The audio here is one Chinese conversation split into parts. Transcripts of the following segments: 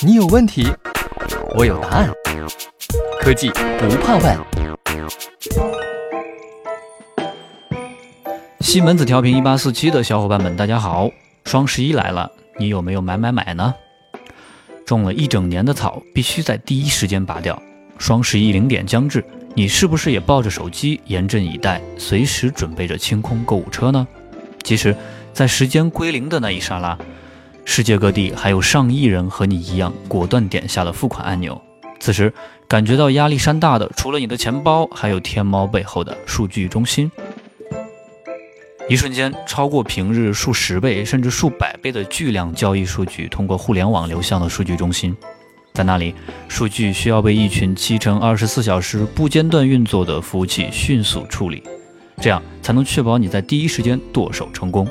你有问题，我有答案。科技不怕问。西门子调频一八四七的小伙伴们，大家好！双十一来了，你有没有买买买呢？种了一整年的草，必须在第一时间拔掉。双十一零点将至，你是不是也抱着手机严阵以待，随时准备着清空购物车呢？其实，在时间归零的那一刹那，世界各地还有上亿人和你一样，果断点下了付款按钮。此时，感觉到压力山大的，除了你的钱包，还有天猫背后的数据中心。一瞬间，超过平日数十倍甚至数百倍的巨量交易数据，通过互联网流向了数据中心。在那里，数据需要被一群七乘二十四小时不间断运作的服务器迅速处理，这样才能确保你在第一时间剁手成功。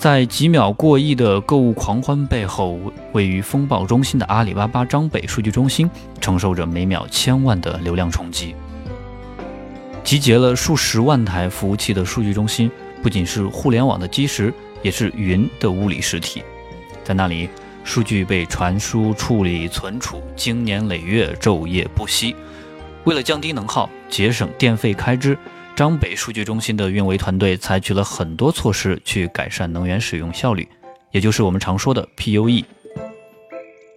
在几秒过亿的购物狂欢背后，位于风暴中心的阿里巴巴张北数据中心，承受着每秒千万的流量冲击。集结了数十万台服务器的数据中心，不仅是互联网的基石，也是云的物理实体。在那里，数据被传输、处理、存储，经年累月，昼夜不息。为了降低能耗、节省电费开支，张北数据中心的运维团队采取了很多措施去改善能源使用效率，也就是我们常说的 PUE。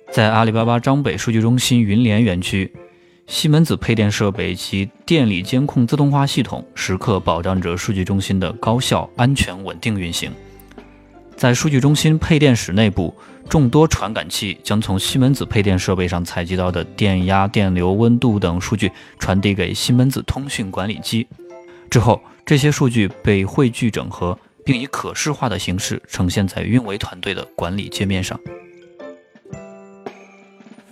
在阿里巴巴张北数据中心云联园区。西门子配电设备及电力监控自动化系统时刻保障着数据中心的高效、安全、稳定运行。在数据中心配电室内部，众多传感器将从西门子配电设备上采集到的电压、电流、温度等数据传递给西门子通讯管理机。之后，这些数据被汇聚整合，并以可视化的形式呈现在运维团队的管理界面上。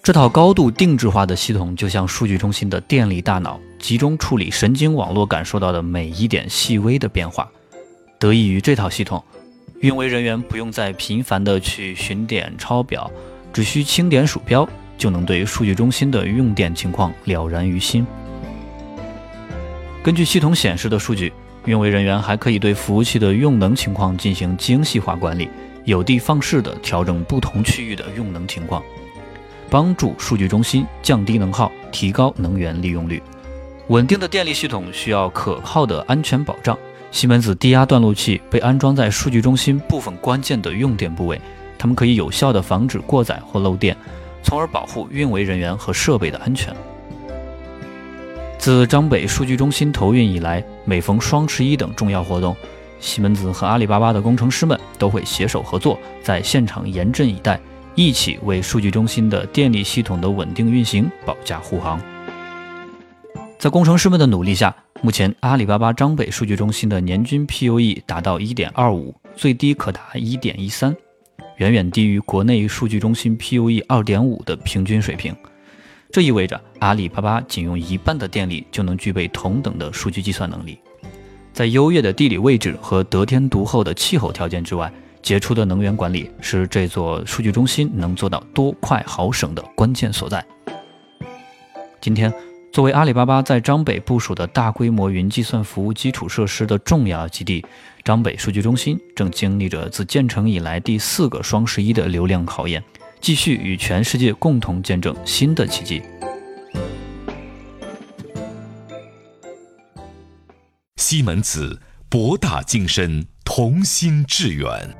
这套高度定制化的系统就像数据中心的电力大脑，集中处理神经网络感受到的每一点细微的变化。得益于这套系统，运维人员不用再频繁地去巡点抄表，只需轻点鼠标就能对数据中心的用电情况了然于心。根据系统显示的数据，运维人员还可以对服务器的用能情况进行精细化管理，有的放矢地调整不同区域的用能情况。帮助数据中心降低能耗，提高能源利用率。稳定的电力系统需要可靠的安全保障。西门子低压断路器被安装在数据中心部分关键的用电部位，它们可以有效地防止过载或漏电，从而保护运维人员和设备的安全。自张北数据中心投运以来，每逢双十一等重要活动，西门子和阿里巴巴的工程师们都会携手合作，在现场严阵以待。一起为数据中心的电力系统的稳定运行保驾护航。在工程师们的努力下，目前阿里巴巴张北数据中心的年均 PUE 达到1.25，最低可达1.13，远远低于国内数据中心 PUE 2.5的平均水平。这意味着阿里巴巴仅用一半的电力就能具备同等的数据计算能力。在优越的地理位置和得天独厚的气候条件之外，杰出的能源管理是这座数据中心能做到多快好省的关键所在。今天，作为阿里巴巴在张北部署的大规模云计算服务基础设施的重要基地，张北数据中心正经历着自建成以来第四个双十一的流量考验，继续与全世界共同见证新的奇迹。西门子，博大精深，同心致远。